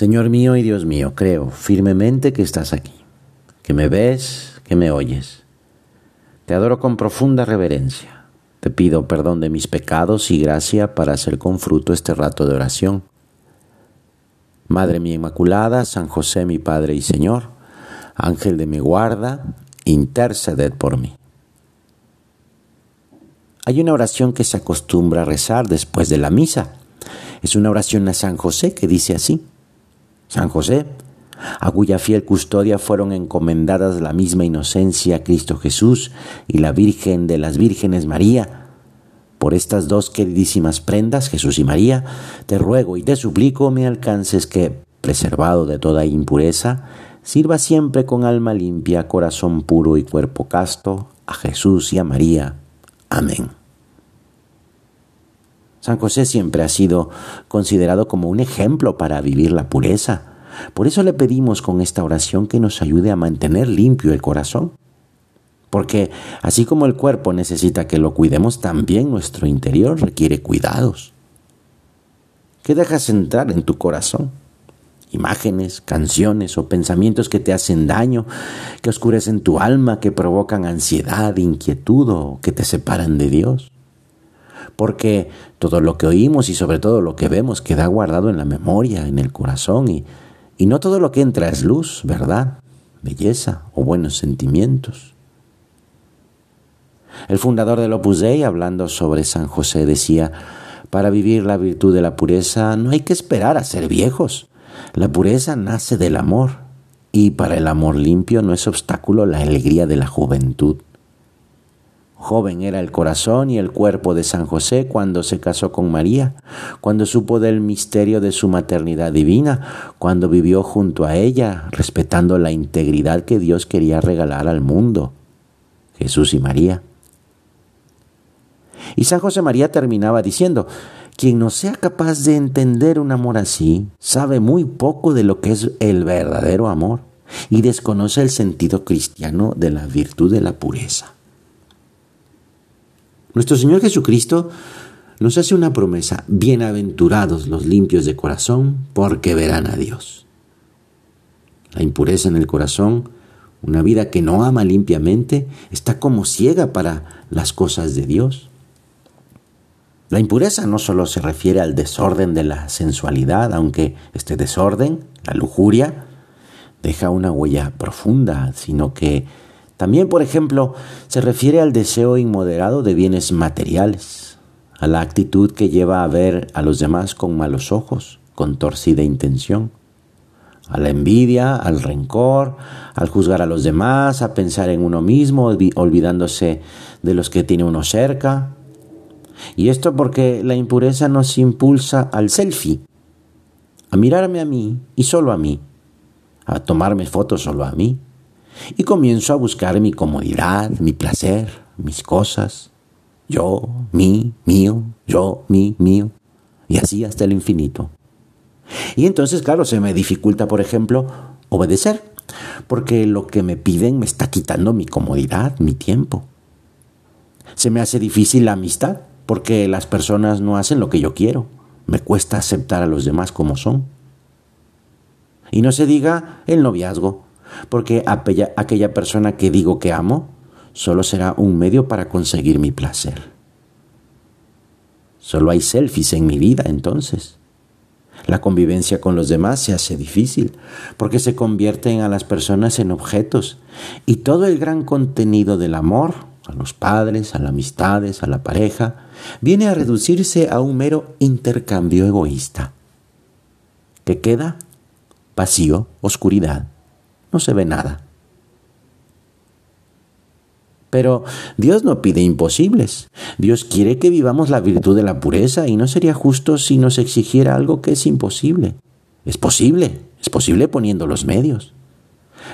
Señor mío y Dios mío, creo firmemente que estás aquí, que me ves, que me oyes. Te adoro con profunda reverencia. Te pido perdón de mis pecados y gracia para hacer con fruto este rato de oración. Madre mía Inmaculada, San José mi Padre y Señor, Ángel de mi guarda, interceded por mí. Hay una oración que se acostumbra a rezar después de la misa. Es una oración a San José que dice así. San José, a cuya fiel custodia fueron encomendadas la misma inocencia Cristo Jesús y la Virgen de las Vírgenes María. Por estas dos queridísimas prendas, Jesús y María, te ruego y te suplico me alcances que, preservado de toda impureza, sirva siempre con alma limpia, corazón puro y cuerpo casto, a Jesús y a María. Amén. San José siempre ha sido considerado como un ejemplo para vivir la pureza. Por eso le pedimos con esta oración que nos ayude a mantener limpio el corazón. Porque así como el cuerpo necesita que lo cuidemos, también nuestro interior requiere cuidados. ¿Qué dejas entrar en tu corazón? Imágenes, canciones o pensamientos que te hacen daño, que oscurecen tu alma, que provocan ansiedad, inquietud o que te separan de Dios porque todo lo que oímos y sobre todo lo que vemos queda guardado en la memoria, en el corazón, y, no todo lo que entra es luz, verdad, belleza o buenos sentimientos. El fundador del Opus Dei, hablando sobre San José, decía, para vivir la virtud de la pureza no hay que esperar a ser viejos. La pureza nace del amor, y para el amor limpio no es obstáculo la alegría de la juventud. Joven era el corazón y el cuerpo de San José cuando se casó con María, cuando supo del misterio de su maternidad divina, cuando vivió junto a ella, respetando la integridad que Dios quería regalar al mundo. Jesús y María. Y San José María terminaba diciendo, quien no sea capaz de entender un amor así, sabe muy poco de lo que es el verdadero amor y desconoce el sentido cristiano de la virtud de la pureza. Nuestro Señor Jesucristo nos hace una promesa, bienaventurados los limpios de corazón, porque verán a Dios. La impureza en el corazón, una vida que no ama limpiamente, está como ciega para las cosas de Dios. La impureza no solo se refiere al desorden de la sensualidad, aunque este desorden, la lujuria, deja una huella profunda, sino que también, por ejemplo, se refiere al deseo inmoderado de bienes materiales, a la actitud que lleva a ver a los demás con malos ojos, con torcida intención, a la envidia, al rencor, al juzgar a los demás, a pensar en uno mismo, olvidándose de los que tiene uno cerca. Y esto porque la impureza nos impulsa al selfie, a mirarme a mí y solo a mí, a tomarme fotos solo a mí, y comienzo a buscar mi comodidad, mi placer, mis cosas. Yo, mí, mío, yo, mí, mío. Y así hasta el infinito. Y entonces, claro, se me dificulta, por ejemplo, obedecer, porque lo que me piden me está quitando mi comodidad, mi tiempo. Se me hace difícil la amistad, porque las personas no hacen lo que yo quiero. Me cuesta aceptar a los demás como son. Y no se diga el noviazgo, porque aquella persona que digo que amo solo será un medio para conseguir mi placer. Solo hay selfies en mi vida entonces. La convivencia con los demás se hace difícil porque se convierten a las personas en objetos y todo el gran contenido del amor, a los padres, a las amistades, a la pareja, viene a reducirse a un mero intercambio egoísta. ¿Qué queda? Vacío, oscuridad, no se ve nada. Pero Dios no pide imposibles. Dios quiere que vivamos la virtud de la pureza y no sería justo si nos exigiera algo que es imposible. Es posible, es posible poniendo los medios.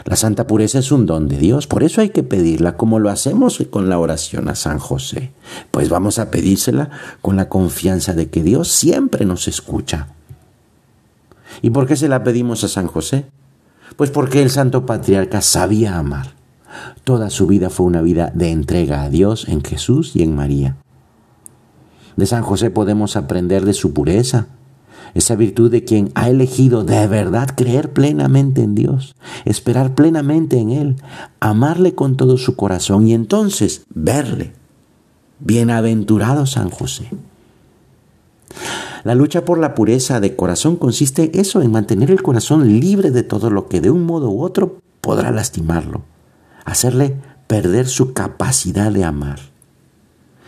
La santa pureza es un don de Dios, por eso hay que pedirla como lo hacemos con la oración a San José. Pues vamos a pedírsela con la confianza de que Dios siempre nos escucha. ¿Y por qué se la pedimos a San José? Pues porque el santo patriarca sabía amar. Toda su vida fue una vida de entrega a Dios en Jesús y en María. De San José podemos aprender de su pureza. esa virtud de quien ha elegido de verdad creer plenamente en Dios, esperar plenamente en Él, amarle con todo su corazón y entonces verle. Bienaventurado San José. La lucha por la pureza de corazón consiste eso, en mantener el corazón libre de todo lo que de un modo u otro podrá lastimarlo, hacerle perder su capacidad de amar.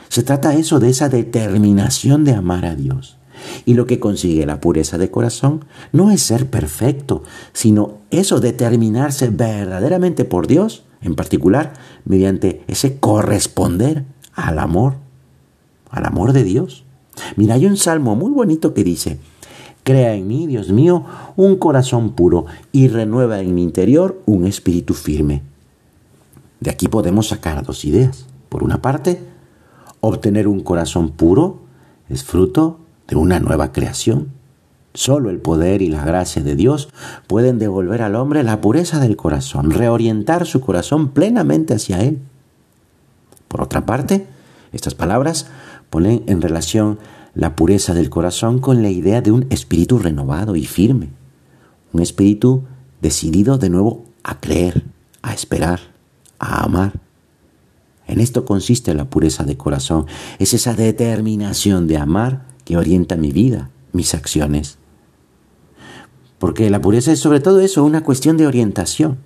Se trata eso de esa determinación de amar a Dios. Y lo que consigue la pureza de corazón no es ser perfecto, sino eso, determinarse verdaderamente por Dios, en particular mediante ese corresponder al amor, al amor de Dios. Mira, hay un salmo muy bonito que dice, Crea en mí, Dios mío, un corazón puro y renueva en mi interior un espíritu firme. De aquí podemos sacar dos ideas. Por una parte, obtener un corazón puro es fruto de una nueva creación. Solo el poder y la gracia de Dios pueden devolver al hombre la pureza del corazón, reorientar su corazón plenamente hacia Él. Por otra parte, estas palabras ponen en relación la pureza del corazón con la idea de un espíritu renovado y firme, un espíritu decidido de nuevo a creer, a esperar, a amar. En esto consiste la pureza de corazón, es esa determinación de amar que orienta mi vida, mis acciones. Porque la pureza es sobre todo eso, una cuestión de orientación.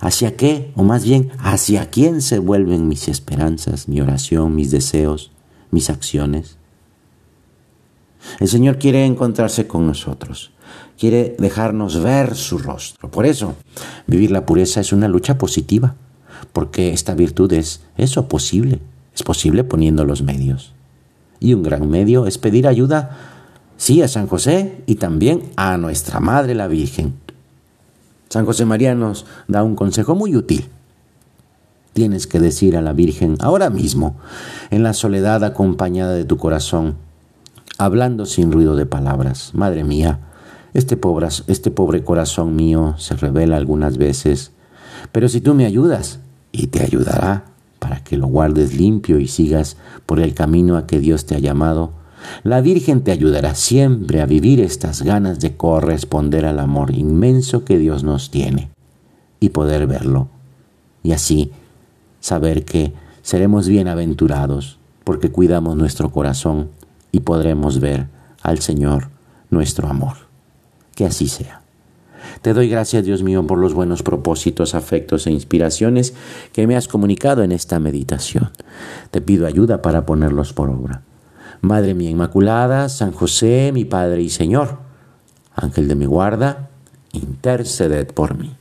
¿Hacia qué? O más bien, ¿hacia quién se vuelven mis esperanzas, mi oración, mis deseos, mis acciones? El Señor quiere encontrarse con nosotros, quiere dejarnos ver su rostro. Por eso, vivir la pureza es una lucha positiva, porque esta virtud es eso posible, es posible poniendo los medios. Y un gran medio es pedir ayuda, sí, a San José y también a nuestra Madre la Virgen. San José María nos da un consejo muy útil. Tienes que decir a la Virgen ahora mismo, en la soledad acompañada de tu corazón, hablando sin ruido de palabras, Madre mía, este pobre, este pobre corazón mío se revela algunas veces, pero si tú me ayudas, y te ayudará, para que lo guardes limpio y sigas por el camino a que Dios te ha llamado, la Virgen te ayudará siempre a vivir estas ganas de corresponder al amor inmenso que Dios nos tiene y poder verlo. Y así saber que seremos bienaventurados porque cuidamos nuestro corazón y podremos ver al Señor nuestro amor. Que así sea. Te doy gracias, Dios mío, por los buenos propósitos, afectos e inspiraciones que me has comunicado en esta meditación. Te pido ayuda para ponerlos por obra. Madre mía Inmaculada, San José, mi Padre y Señor, Ángel de mi guarda, interceded por mí.